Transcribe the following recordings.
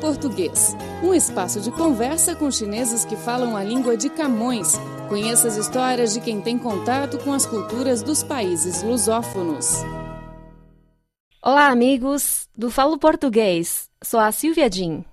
Português, um espaço de conversa com chineses que falam a língua de Camões. Conheça as histórias de quem tem contato com as culturas dos países lusófonos. Olá, amigos do Falo Português. Sou a Silvia Jin.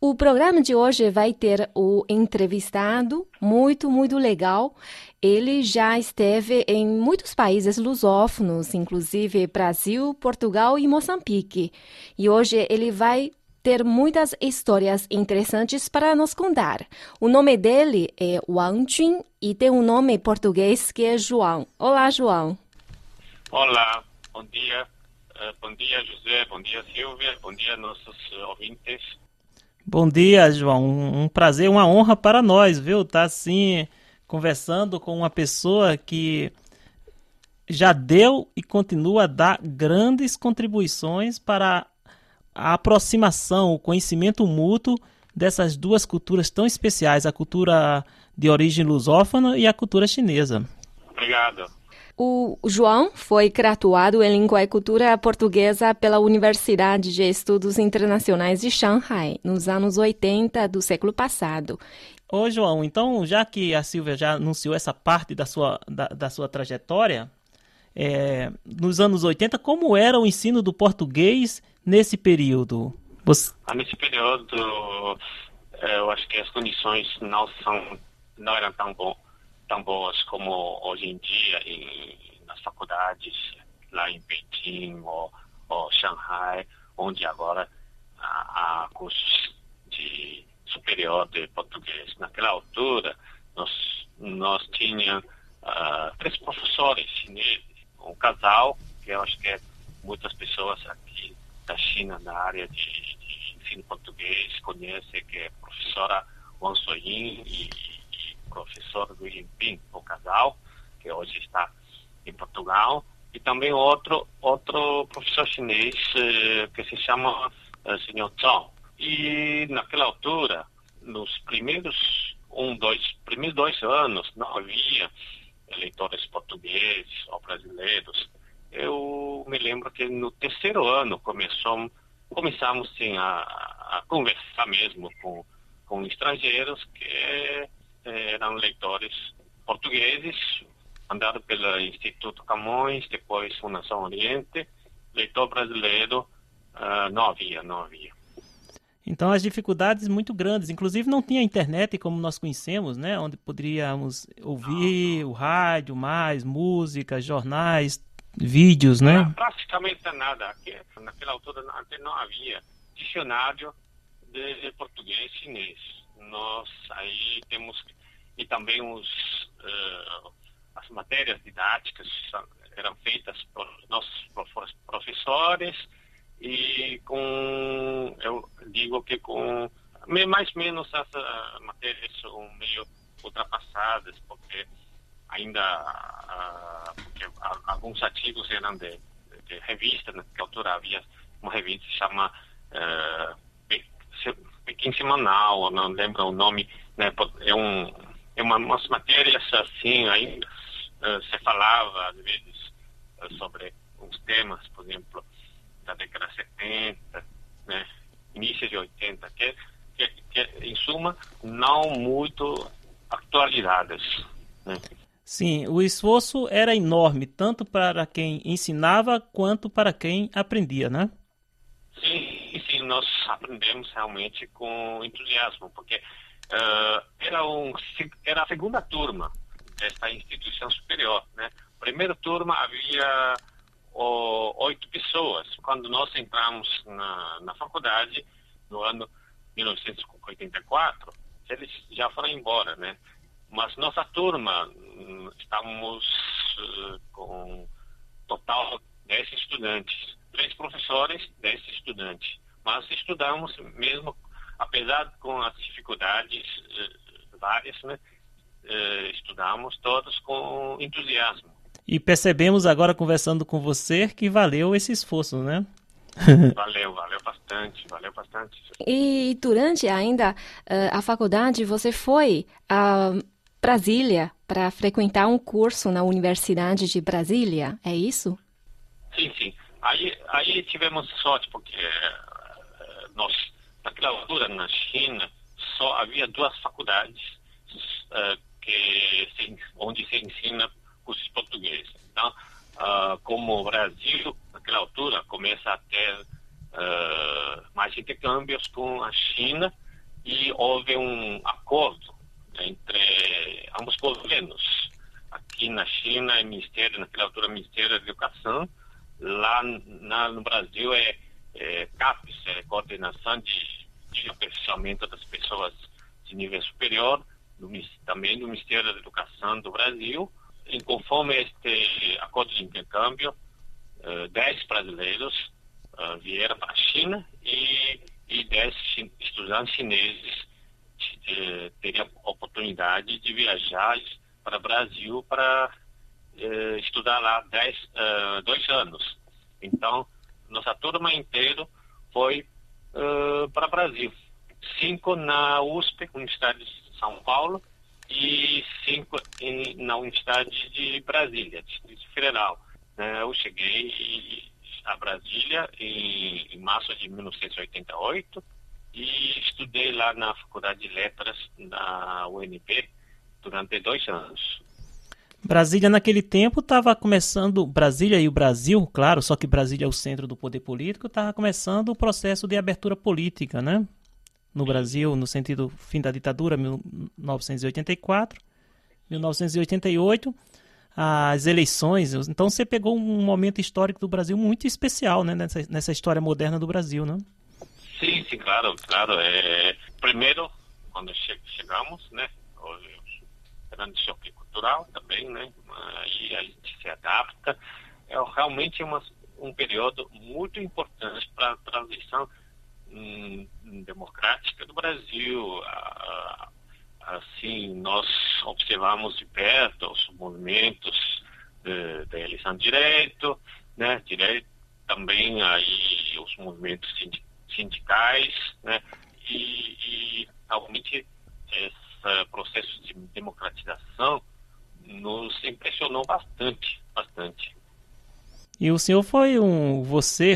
O programa de hoje vai ter o entrevistado muito, muito legal. Ele já esteve em muitos países lusófonos, inclusive Brasil, Portugal e Moçambique. E hoje ele vai ter muitas histórias interessantes para nos contar. O nome dele é Wang Jun e tem um nome português que é João. Olá, João. Olá, bom dia. Uh, bom dia, José. Bom dia, Silvia. Bom dia, nossos ouvintes. Bom dia, João. Um prazer, uma honra para nós, viu? Tá assim conversando com uma pessoa que já deu e continua a dar grandes contribuições para a aproximação, o conhecimento mútuo dessas duas culturas tão especiais, a cultura de origem lusófona e a cultura chinesa. Obrigado. O João foi graduado em Língua e Cultura Portuguesa pela Universidade de Estudos Internacionais de Shanghai, nos anos 80 do século passado. Ô, João, então, já que a Silvia já anunciou essa parte da sua, da, da sua trajetória, é, nos anos 80, como era o ensino do português nesse período? Você... Ah, nesse período, é, eu acho que as condições não, são, não eram tão bom tão boas como hoje em dia em, nas faculdades lá em Pequim ou, ou Shanghai, onde agora há, cursos de superior de português. Naquela altura, nós, nós tínhamos uh, três professores chineses, um casal, que eu acho que é muitas pessoas aqui da China na área de, de ensino português conhecem, que é professora Wang Soyin e professor Lu Jinping, o casal, que hoje está em Portugal, e também outro outro professor chinês eh, que se chama eh, Sr. Zhao. E naquela altura, nos primeiros um, dois, primeiros dois anos, não havia eleitores portugueses ou brasileiros. Eu me lembro que no terceiro ano começou, começamos sim a, a conversar mesmo com, com estrangeiros que eh, eram leitores portugueses, mandado pelo Instituto Camões, depois Fundação Oriente, leitor brasileiro uh, não havia, não havia. Então as dificuldades muito grandes, inclusive não tinha internet como nós conhecemos, né, onde poderíamos ouvir não, não. o rádio, mais música, jornais, vídeos, né? Praticamente nada. Naquela altura não, não havia dicionário de, português chinês nós aí temos e também os uh, as matérias didáticas eram feitas por nossos professores e com eu digo que com mais ou menos essas matérias são meio ultrapassadas porque ainda uh, porque alguns artigos eram de, de revista naquela altura havia uma revista que se chama Pequim Semanal, não lembro o nome, né? É, um, é uma, umas matérias assim, ainda uh, se falava às vezes uh, sobre uns temas, por exemplo, da década 70, né? Início de 80, que, que, que em suma, não muito atualidades, né? Sim, o esforço era enorme, tanto para quem ensinava quanto para quem aprendia, né? nós aprendemos realmente com entusiasmo, porque uh, era, um, era a segunda turma desta instituição superior. Né? Primeira turma havia oito pessoas. Quando nós entramos na, na faculdade, no ano 1984, eles já foram embora, né? Mas nossa turma, estamos uh, com total 10 estudantes. Três professores, 10 estudantes mas estudamos mesmo, apesar com as dificuldades eh, várias, né? Eh, estudamos todos com entusiasmo. E percebemos agora conversando com você que valeu esse esforço, né? valeu, valeu bastante, valeu bastante. E durante ainda uh, a faculdade, você foi a Brasília para frequentar um curso na Universidade de Brasília, é isso? Sim, sim. Aí, aí tivemos sorte, porque nós, naquela altura, na China, só havia duas faculdades uh, que se, onde se ensina cursos português. Então, uh, como o Brasil, naquela altura, começa a ter uh, mais intercâmbios com a China e houve um acordo entre ambos governos. Aqui na China, é Ministério, naquela altura, Ministério da Educação. Lá na, no Brasil é, é CAPES, é Coordenação de, de Aperfeiçoamento das Pessoas de Nível Superior, do, também do Ministério da Educação do Brasil. E conforme este acordo de intercâmbio, uh, 10 brasileiros uh, vieram para a China e 10 estudantes chineses uh, teriam oportunidade de viajar para o Brasil para uh, estudar lá dez, uh, dois anos. Então, nossa turma inteira foi para o Brasil. Cinco na USP, Universidade de São Paulo, e cinco em, na Universidade de Brasília, Distrito Federal. eu cheguei a Brasília em, em março de 1988 e estudei lá na Faculdade de Letras da UNB durante dois anos. Brasília naquele tempo estava começando, Brasília e o Brasil, claro, só que Brasília é o centro do poder político, estava começando o processo de abertura política, né? No Brasil, no sentido fim da ditadura, 1984, 1988 as eleições. Então você pegou um momento histórico do Brasil muito especial, né, nessa, nessa história moderna do Brasil, né? Sim, claro, claro. É, primeiro, quando che chegamos, né, grande choque cultural também, né, aí a gente se adapta. É realmente uma, um período muito importante para a transição hum, democrática do Brasil. Assim, nós observamos de perto os movimentos de, da eleição direito, né, direito também aí os movimentos sindicais, né, e, e realmente esse processo de democratização nos impressionou bastante, bastante. E o senhor foi um, você,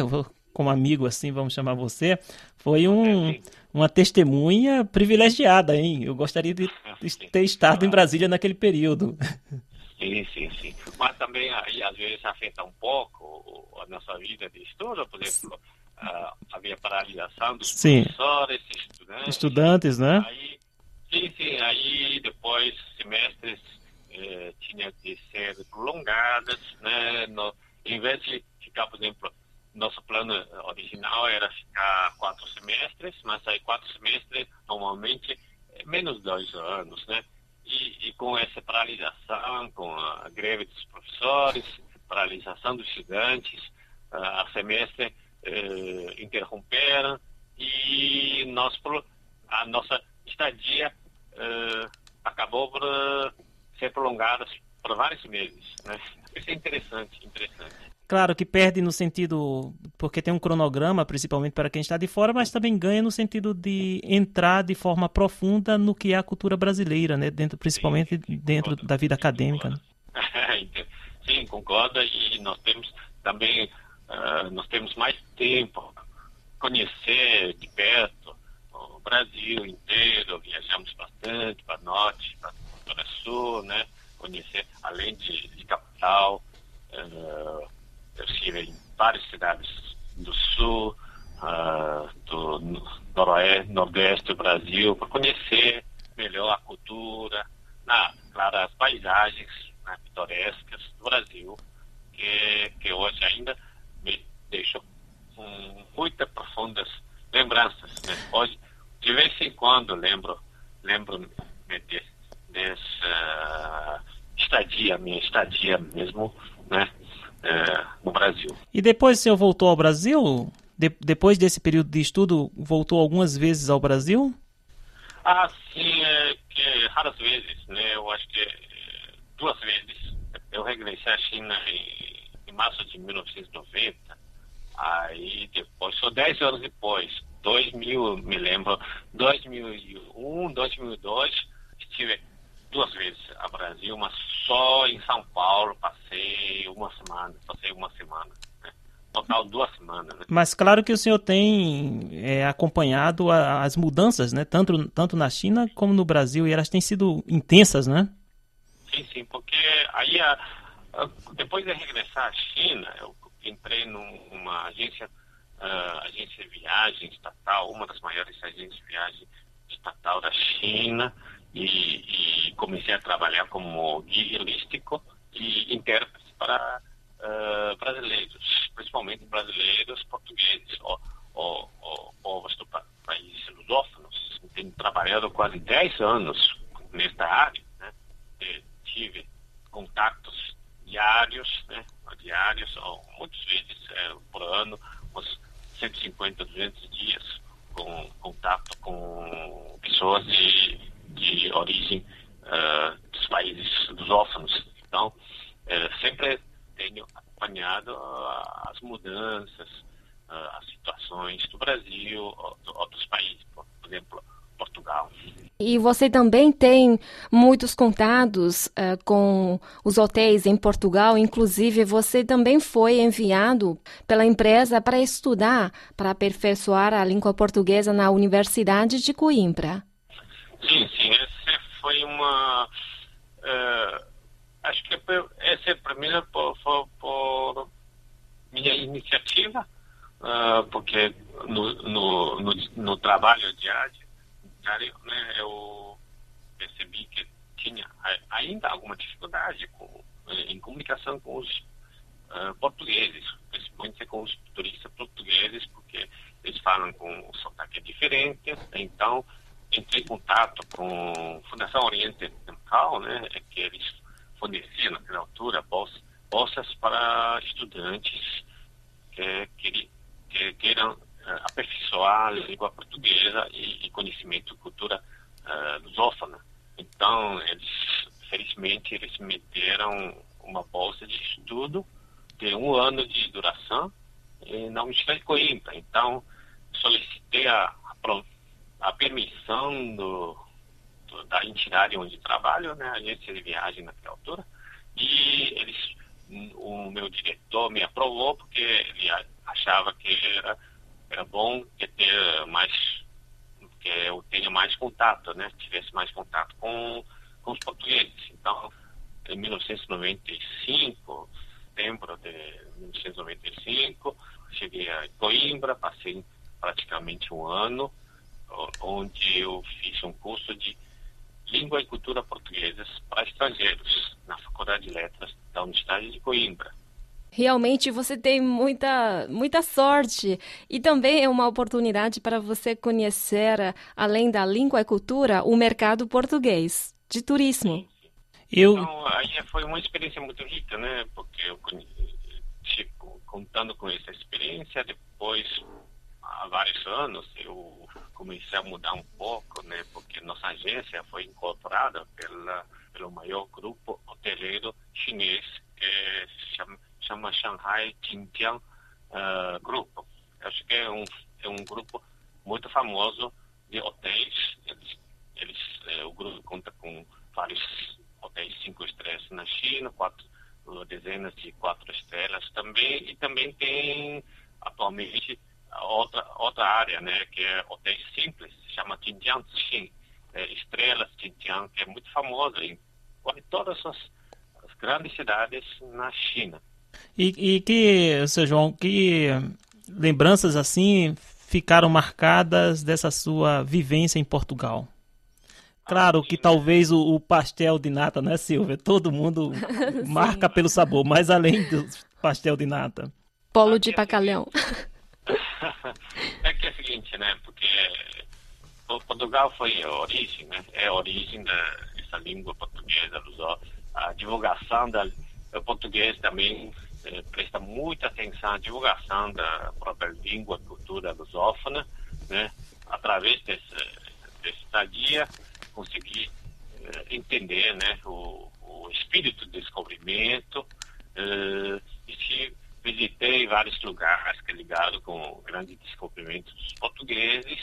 como amigo assim, vamos chamar você, foi um, uma testemunha privilegiada, hein? Eu gostaria de ter estado em Brasília naquele período. Sim, sim, sim. Mas também aí às vezes afeta um pouco a nossa vida de estudo, por exemplo, paralisação dos sim. professores, estudantes. Estudantes, né? Aí, sim, sim, aí depois semestres eh, tinha que ser prolongadas, né? No, em vez de ficar, por exemplo, nosso plano original era ficar quatro semestres, mas aí quatro semestres normalmente é menos de dois anos, né? E, e, com essa paralisação, com a greve dos professores, paralisação dos estudantes, a semestre eh, interromperam e nós, a nossa estadia eh, acabou por uh, ser prolongada por vários meses, né? Isso é interessante, interessante. Claro que perde no sentido, porque tem um cronograma, principalmente para quem está de fora, mas também ganha no sentido de entrar de forma profunda no que é a cultura brasileira, né? dentro, principalmente sim, dentro concordo, da vida acadêmica. Né? Sim, concorda, e nós temos também, uh, nós temos mais tempo conhecer de perto Brasil inteiro, viajamos bastante para norte, para sul, né? conhecer, além de, de capital, uh, eu estive em várias cidades do sul, uh, do noroeste, nordeste do Brasil, para conhecer melhor a cultura, na, claro, as paisagens né, pitorescas do Brasil, que, que hoje ainda me deixam com muitas profundas lembranças. Né? Hoje, de vez em quando, lembro, lembro de, dessa estadia, minha estadia mesmo, né? é, no Brasil. E depois o senhor voltou ao Brasil? De, depois desse período de estudo, voltou algumas vezes ao Brasil? Ah, sim, é, que, raras vezes, né? Eu acho que é, duas vezes. Eu regressei à China em, em março de 1990. Aí depois, só dez anos depois, 2000, me lembro, 2001, 2002, estive duas vezes a Brasil, mas só em São Paulo passei uma semana, passei uma semana. Né? Total duas semanas. Né? Mas claro que o senhor tem é, acompanhado a, as mudanças, né? Tanto, tanto na China como no Brasil, e elas têm sido intensas, né? Sim, sim, porque aí, a, a, depois de regressar à China, eu entrei numa agência, uh, agência de viagem estatal, uma das maiores agências de viagem estatal da China, e, e comecei a trabalhar como guia holístico e intérprete para uh, brasileiros, principalmente brasileiros portugueses ou, ou, ou povos do pa países lusófonos. Tenho trabalhado quase 10 anos nesta área, né? tive contatos diários, né? diários, ou It's E você também tem muitos contatos uh, com os hotéis em Portugal, inclusive você também foi enviado pela empresa para estudar, para aperfeiçoar a língua portuguesa na Universidade de Coimbra. Sim, sim, essa foi uma. Uh, acho que essa é a primeira por, por, por minha iniciativa, uh, porque no, no, no, no trabalho diário né, eu percebi que tinha ainda alguma dificuldade com, eh, em comunicação com os uh, portugueses, principalmente com os turistas portugueses, porque eles falam com um sotaque diferente. Então, entrei em contato com a Fundação Oriente Central, né, que eles forneciam naquela altura bolsas, para estudantes que, que queiram uh, aperfeiçoar a língua portuguesa e, e conhecimento cultura uh, lusófona. Então, eles, felizmente, eles meteram uma bolsa de estudo de um ano de duração na Universidade de Coimbra. Então, solicitei a, a, permissão do, do, da entidade onde trabalho, né, a agência de viagem naquela altura, e eles, o meu diretor me aprovou porque ele achava que era era bom que ter mais que eu tenha mais contato, né? Tivesse mais contato com, com os portugueses. Então, em 1995, setembro de 1995, cheguei a Coimbra, passei praticamente um ano, onde eu fiz um curso de língua e cultura portuguesas para estrangeiros na Faculdade de Letras da Universidade de Coimbra. Realmente você tem muita, muita sorte e também é uma oportunidade para você conhecer, além da língua e cultura, o mercado português de turismo. Eu... Então, aí foi uma experiência muito rica, né? Porque eu tipo, contando com essa experiência, depois, há vários anos, eu comecei a mudar um pouco, né? Porque nossa agência foi incorporada pela, pelo maior grupo hoteleiro chinês que se chama chama Shanghai Jinjiang uh, Group. Acho que é um, é um grupo muito famoso de hotéis. Eles, eles, é, o grupo conta com vários hotéis cinco estrelas na China, quatro dezenas de quatro estrelas também, e também tem atualmente outra, outra área, né, que é hotéis simples, chama Jinjiang Xin, é, Estrelas Jinjiang, que é muito famosa em quase todas as, as grandes cidades na China. E, e que, seu João, que lembranças assim ficaram marcadas dessa sua vivência em Portugal? Claro que talvez o, o pastel de nata, né, Silvia? Todo mundo marca pelo sabor, mas além do pastel de nata. Polo de bacalhau. É que é o seguinte, né? Porque Portugal foi a origem, né? É a origem dessa língua portuguesa, a divulgação da português também é, presta muita atenção à divulgação da própria língua, cultura lusófona, né? Através desse, desse estadia, conseguir é, entender, né? O, o espírito do descobrimento é, e visitei vários lugares que é ligado com o grande descobrimento dos portugueses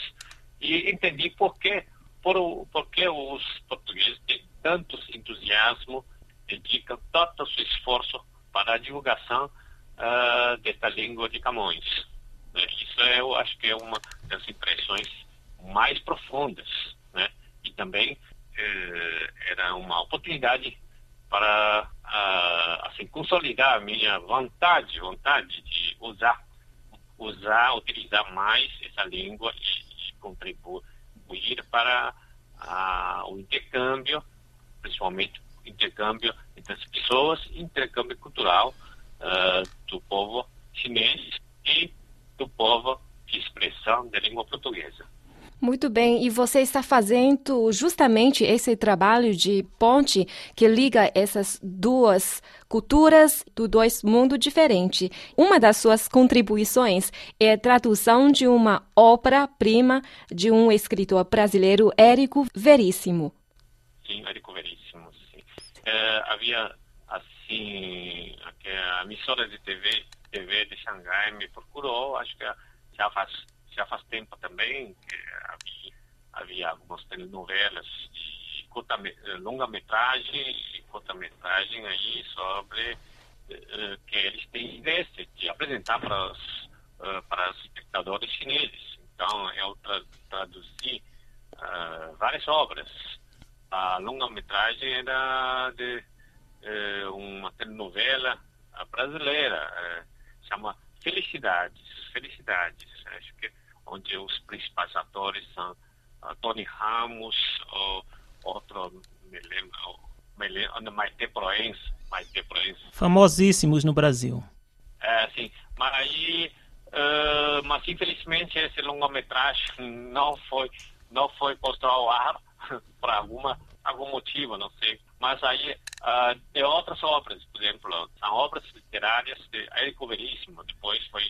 e entendi por que, por, por que os portugueses têm tanto entusiasmo, dedicam tanto seu esforço para a divulgação uh, desta língua de Camões. Né? Isso é, eu acho que é uma das impressões mais profundas, né? E também eh, era uma oportunidade para assim consolidar a minha vontade, vontade de usar, usar, utilizar mais essa língua e, e contribuir para o intercâmbio, principalmente intercâmbio entre as pessoas, intercâmbio cultural uh, do povo chinês e do povo de expressão da língua portuguesa. Muito bem, e você está fazendo justamente esse trabalho de ponte que liga essas duas culturas do dois mundos diferentes. Uma das suas contribuições é a tradução de uma obra-prima de um escritor brasileiro, Érico Veríssimo. Sim, Érico Veríssimo, sim. É, havia, assim, a emissora de TV, TV de Xangai me procurou, acho que já faz já faz tempo também que havia, havia algumas telenovelas de longa-metragem e curta-metragem aí sobre uh, que eles têm interesse de apresentar para os, uh, para os espectadores chineses. Então, eu tra traduzi uh, várias obras. A longa-metragem era de uma telenovela brasileira, chama Felicidades. Felicidades. Acho que onde os principais atores são uh, Tony Ramos, ou outro, me lembro, me lembro Maite Proença, Maite Proença. Famosíssimos no Brasil. É, sim. Mas aí, uh, mas infelizmente esse longa-metragem não foi, não foi posto ao ar por alguma, algum motivo, não sei. Mas aí uh, tem outras obras, por exemplo, são obras literárias de Érico Veríssimo, depois foi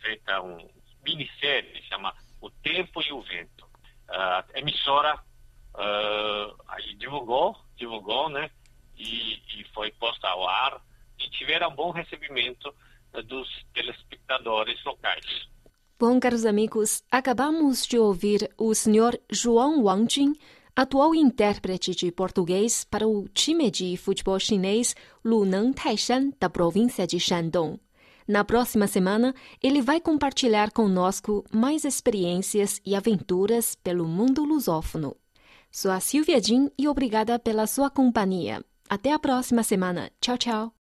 feita um minissérie, chama O Tempo e o Vento. A emissora uh, aí divulgou, divulgou, né? E, e, foi posta ao ar e tiveram bom recebimento uh, dos telespectadores locais. Bom, caros amigos, acabamos de ouvir o senhor João Wangjing, atual intérprete de português para o time de futebol chinês Luneng Taishan, da província de Shandong. Na próxima semana, ele vai compartilhar conosco mais experiências e aventuras pelo mundo lusófono. Sou a Silvia Jin e obrigada pela sua companhia. Até a próxima semana. Tchau, tchau.